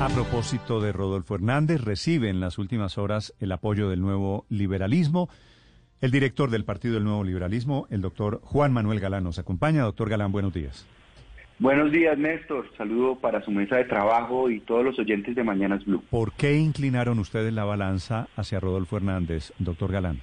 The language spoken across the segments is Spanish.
A propósito de Rodolfo Hernández, recibe en las últimas horas el apoyo del nuevo liberalismo. El director del Partido del Nuevo Liberalismo, el doctor Juan Manuel Galán, nos acompaña. Doctor Galán, buenos días. Buenos días, Néstor. Saludo para su mesa de trabajo y todos los oyentes de Mañanas Blue. ¿Por qué inclinaron ustedes la balanza hacia Rodolfo Hernández, doctor Galán?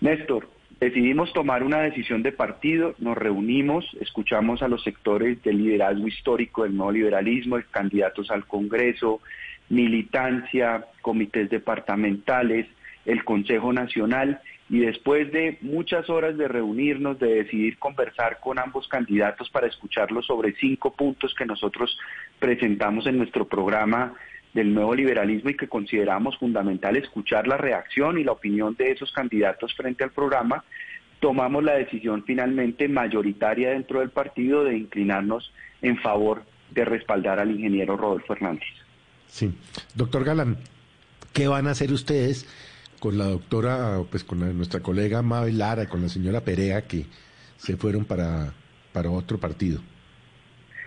Néstor, decidimos tomar una decisión de partido, nos reunimos, escuchamos a los sectores del liderazgo histórico del nuevo liberalismo, candidatos al Congreso, militancia, comités departamentales, el Consejo Nacional y después de muchas horas de reunirnos, de decidir conversar con ambos candidatos para escucharlos sobre cinco puntos que nosotros presentamos en nuestro programa del nuevo liberalismo y que consideramos fundamental escuchar la reacción y la opinión de esos candidatos frente al programa, tomamos la decisión finalmente mayoritaria dentro del partido de inclinarnos en favor de respaldar al ingeniero Rodolfo Hernández. Sí. Doctor Galán, ¿qué van a hacer ustedes con la doctora, pues con nuestra colega Mabel Lara con la señora Perea que se fueron para, para otro partido?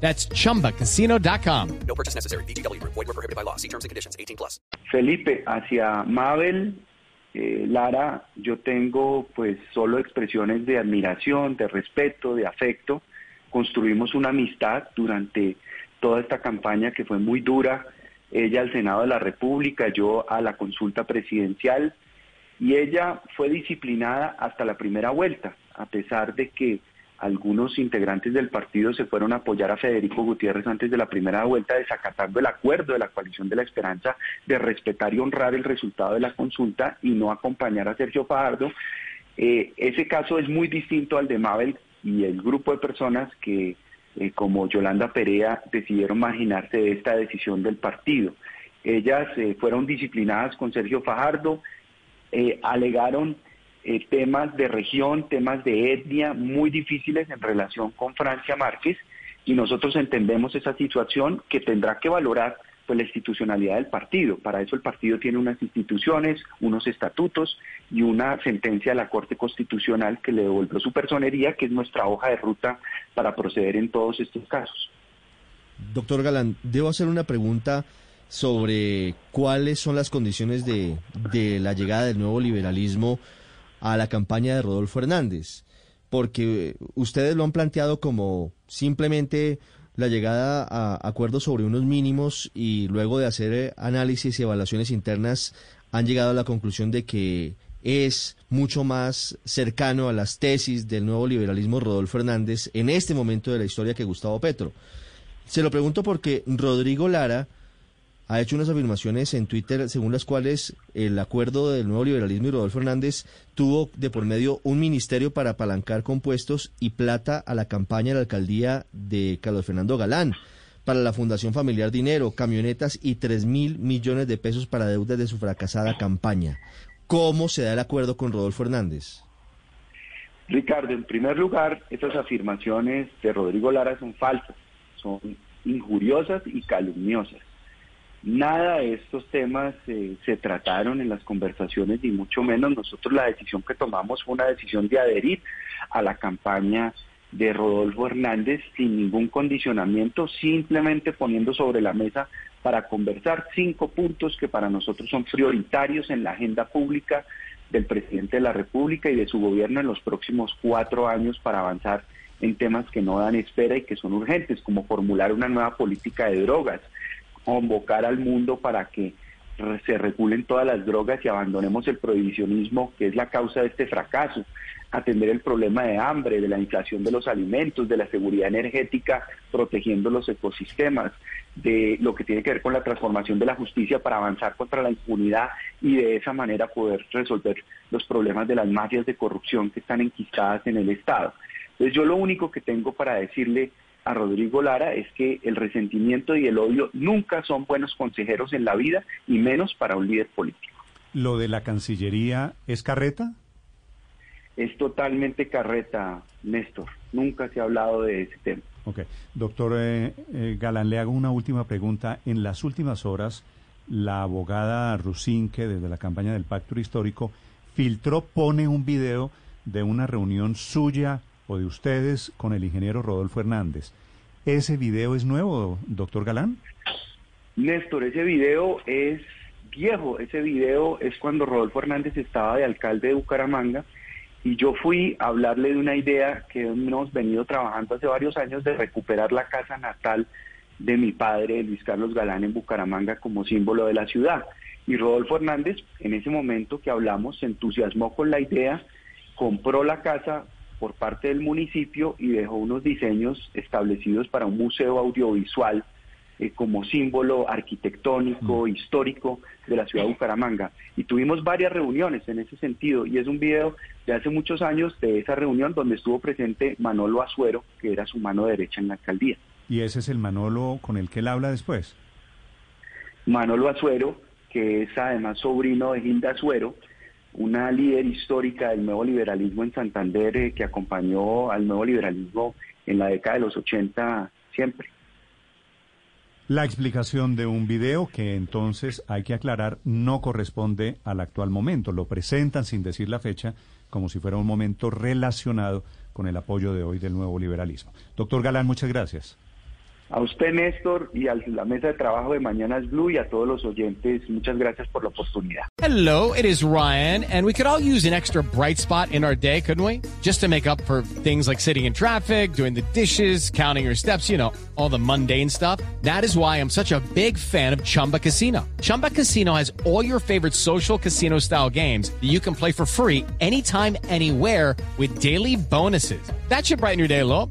That's chumbacasino.com. No purchase necessary. BGW. Void were prohibited by law. See terms and conditions. 18 plus. Felipe, hacia Mabel, eh, Lara, yo tengo pues solo expresiones de admiración, de respeto, de afecto. Construimos una amistad durante toda esta campaña que fue muy dura. Ella al Senado de la República, yo a la consulta presidencial. Y ella fue disciplinada hasta la primera vuelta, a pesar de que algunos integrantes del partido se fueron a apoyar a Federico Gutiérrez antes de la primera vuelta, desacatando el acuerdo de la coalición de la esperanza de respetar y honrar el resultado de la consulta y no acompañar a Sergio Fajardo. Eh, ese caso es muy distinto al de Mabel y el grupo de personas que, eh, como Yolanda Perea, decidieron marginarse de esta decisión del partido. Ellas eh, fueron disciplinadas con Sergio Fajardo, alegaron eh, temas de región, temas de etnia muy difíciles en relación con Francia Márquez y nosotros entendemos esa situación que tendrá que valorar pues, la institucionalidad del partido. Para eso el partido tiene unas instituciones, unos estatutos y una sentencia de la Corte Constitucional que le devolvió su personería, que es nuestra hoja de ruta para proceder en todos estos casos. Doctor Galán, debo hacer una pregunta sobre cuáles son las condiciones de, de la llegada del nuevo liberalismo a la campaña de Rodolfo Hernández, porque ustedes lo han planteado como simplemente la llegada a acuerdos sobre unos mínimos y luego de hacer eh, análisis y evaluaciones internas han llegado a la conclusión de que es mucho más cercano a las tesis del nuevo liberalismo Rodolfo Hernández en este momento de la historia que Gustavo Petro. Se lo pregunto porque Rodrigo Lara ha hecho unas afirmaciones en Twitter según las cuales el acuerdo del nuevo liberalismo y Rodolfo Hernández tuvo de por medio un ministerio para apalancar compuestos y plata a la campaña de la alcaldía de Carlos Fernando Galán, para la Fundación Familiar Dinero, camionetas y tres mil millones de pesos para deudas de su fracasada campaña. ¿Cómo se da el acuerdo con Rodolfo Hernández? Ricardo, en primer lugar, estas afirmaciones de Rodrigo Lara son falsas, son injuriosas y calumniosas. Nada de estos temas eh, se trataron en las conversaciones, ni mucho menos. Nosotros la decisión que tomamos fue una decisión de adherir a la campaña de Rodolfo Hernández sin ningún condicionamiento, simplemente poniendo sobre la mesa para conversar cinco puntos que para nosotros son prioritarios en la agenda pública del presidente de la República y de su gobierno en los próximos cuatro años para avanzar en temas que no dan espera y que son urgentes, como formular una nueva política de drogas, convocar al mundo para que se regulen todas las drogas y abandonemos el prohibicionismo que es la causa de este fracaso, atender el problema de hambre, de la inflación de los alimentos, de la seguridad energética, protegiendo los ecosistemas, de lo que tiene que ver con la transformación de la justicia para avanzar contra la impunidad y de esa manera poder resolver los problemas de las mafias de corrupción que están enquistadas en el Estado. Entonces yo lo único que tengo para decirle a Rodrigo Lara es que el resentimiento y el odio nunca son buenos consejeros en la vida y menos para un líder político. ¿Lo de la Cancillería es carreta? Es totalmente carreta, Néstor. Nunca se ha hablado de ese tema. Ok. Doctor eh, eh, Galán, le hago una última pregunta. En las últimas horas, la abogada Rusinque, desde la campaña del Pacto Histórico, filtró, pone un video de una reunión suya o de ustedes con el ingeniero Rodolfo Hernández. ¿Ese video es nuevo, doctor Galán? Néstor, ese video es viejo. Ese video es cuando Rodolfo Hernández estaba de alcalde de Bucaramanga y yo fui a hablarle de una idea que hemos venido trabajando hace varios años de recuperar la casa natal de mi padre, Luis Carlos Galán, en Bucaramanga como símbolo de la ciudad. Y Rodolfo Hernández, en ese momento que hablamos, se entusiasmó con la idea, compró la casa, por parte del municipio y dejó unos diseños establecidos para un museo audiovisual eh, como símbolo arquitectónico, mm. histórico de la ciudad de Bucaramanga. Y tuvimos varias reuniones en ese sentido y es un video de hace muchos años de esa reunión donde estuvo presente Manolo Azuero, que era su mano derecha en la alcaldía. ¿Y ese es el Manolo con el que él habla después? Manolo Azuero, que es además sobrino de Gilda Azuero, una líder histórica del nuevo liberalismo en Santander eh, que acompañó al nuevo liberalismo en la década de los 80 siempre. La explicación de un video que entonces hay que aclarar no corresponde al actual momento. Lo presentan sin decir la fecha como si fuera un momento relacionado con el apoyo de hoy del nuevo liberalismo. Doctor Galán, muchas gracias. A usted, Néstor, y a la mesa de trabajo de Mañanas Blue y a todos los oyentes, muchas gracias por la oportunidad. Hello, it is Ryan, and we could all use an extra bright spot in our day, couldn't we? Just to make up for things like sitting in traffic, doing the dishes, counting your steps, you know, all the mundane stuff. That is why I'm such a big fan of Chumba Casino. Chumba Casino has all your favorite social casino style games that you can play for free anytime, anywhere with daily bonuses. That should brighten your day a little.